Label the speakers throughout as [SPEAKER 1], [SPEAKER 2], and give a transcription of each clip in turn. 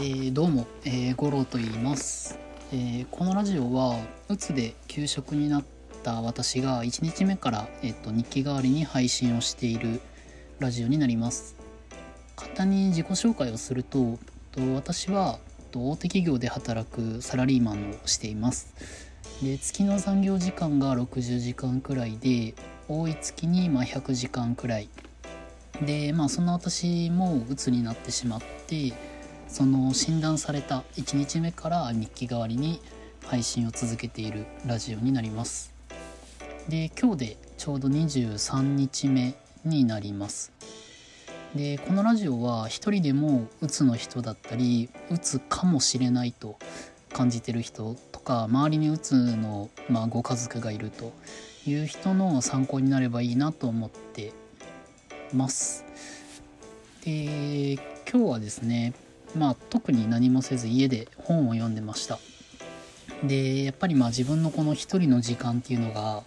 [SPEAKER 1] えー、どうも、えー、五郎と言います、えー、このラジオはうつで休職になった私が1日目から、えーと、日記代わりに配信をしているラジオになります。簡単に自己紹介をするとと私は大手企業で働くサラリーマンをしています。で月の残業時間が60時間くらいで多い月にま100時間くらい。でまあそんな私もうつになってしまってその診断された1日目から日記代わりに配信を続けているラジオになります。で今日でちょうど23日目になります。でこのラジオは一人でもうつの人だったりうつかもしれないと感じてる人とか周りにうつの、まあ、ご家族がいるという人の参考になればいいなと思ってます。で今日はですねまあ特に何もせず家で本を読んでました。でやっぱりまあ自分のこの一人の時間っていうのが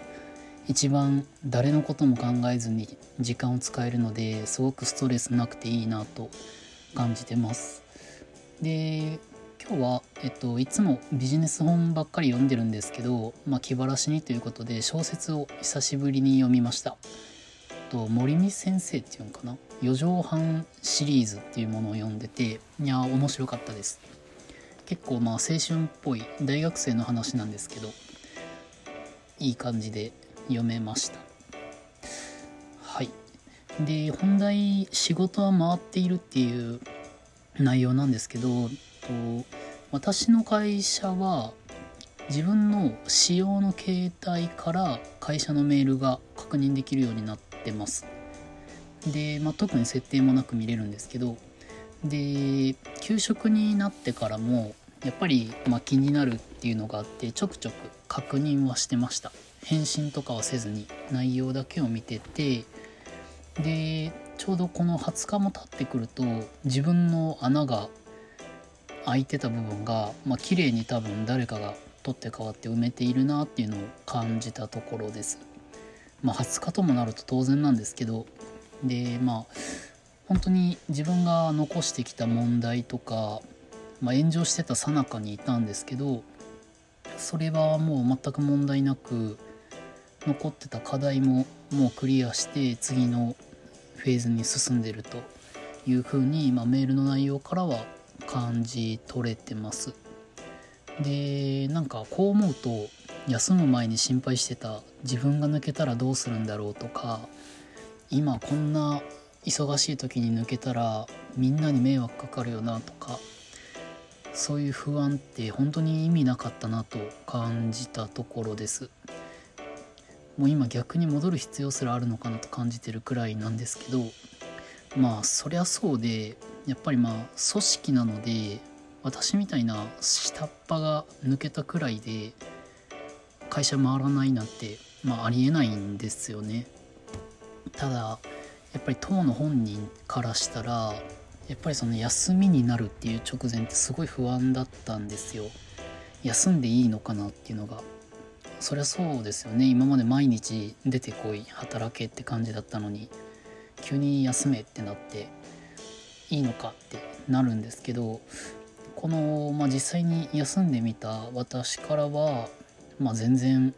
[SPEAKER 1] 一番誰のことも考えずに時間を使えるのですごくストレスなくていいなと感じてます。で今日は、えっと、いつもビジネス本ばっかり読んでるんですけど、まあ、気晴らしにということで小説を久しぶりに読みました。と森見先生っていうのかな？四畳半シリーズっていうものを読んでていや面白かったです。結構まあ青春っぽい大学生の話なんですけどいい感じで読めました。はい。で本題仕事は回っているっていう内容なんですけどと私の会社は自分の使用の携帯から会社のメールが確認できるようになってってます。で、まあ、特に設定もなく見れるんですけどで給食になってからもやっぱり、まあ、気になるっていうのがあってちょくちょく確認はしてました返信とかはせずに内容だけを見ててでちょうどこの20日も経ってくると自分の穴が開いてた部分が、まあ綺麗に多分誰かが取って代わって埋めているなっていうのを感じたところです。まあ、20日ともなると当然なんですけどでまあ本当に自分が残してきた問題とか、まあ、炎上してたさなかにいたんですけどそれはもう全く問題なく残ってた課題ももうクリアして次のフェーズに進んでるというふうに、まあ、メールの内容からは感じ取れてます。でなんかこう思うと休む前に心配してた自分が抜けたらどうするんだろうとか今こんな忙しい時に抜けたらみんなに迷惑かかるよなとかそういう不安って本当に意味なかったなと感じたところです。もう今逆に戻る必要すらあるのかなと感じてるくらいなんですけどまあそりゃそうでやっぱりまあ組織なので私みたいな下っ端が抜けたくらいで会社回らないなんて、まあ、ありえないんですよね。ただやっぱり当の本人からしたらやっぱりその休みになるっていう直前ってすごい不安だったんですよ。休んでいいのかなっていうのが。そりゃそうですよね。今まで毎日出てこい働けって感じだったのに急に休めってなっていいのかってなるんですけどこの、まあ、実際に休んでみた私からはまあ、全然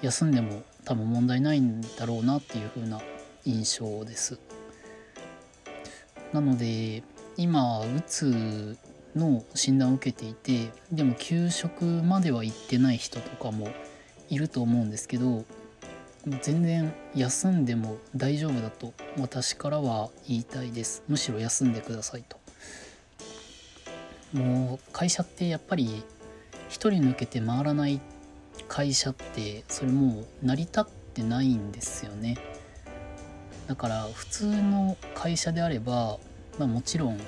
[SPEAKER 1] 休んでも多分問題ないんだろうなっていう風な印象です。なので今うつの診断を受けていてでも休職までは行ってない人とかもいると思うんですけど全然休んでも大丈夫だと私からは言いたいですむしろ休んでくださいともう会社ってやっぱり1人抜けて回らない会社ってそれもう成り立ってないんですよねだから普通の会社であれば、まあ、もちろん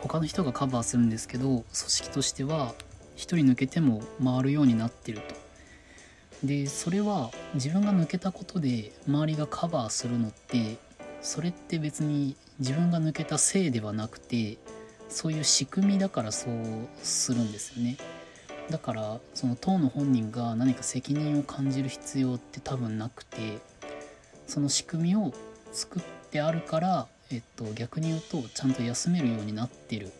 [SPEAKER 1] 他の人がカバーするんですけど組織としては1人抜けても回るようになってるとでそれは自分が抜けたことで周りがカバーするのってそれって別に自分が抜けたせいではなくてそういう仕組みだからそうするんですよね。だからその当の本人が何か責任を感じる必要って多分なくてその仕組みを作ってあるから、えっと、逆に言うとちゃんと休めるようになってる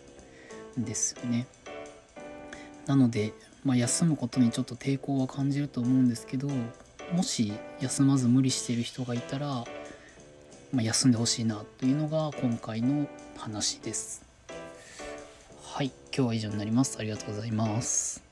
[SPEAKER 1] んですよね。なので、まあ、休むことにちょっと抵抗は感じると思うんですけどもし休まず無理してる人がいたら、まあ、休んでほしいなというのが今回の話です。はい、今日は以上になります。ありがとうございます。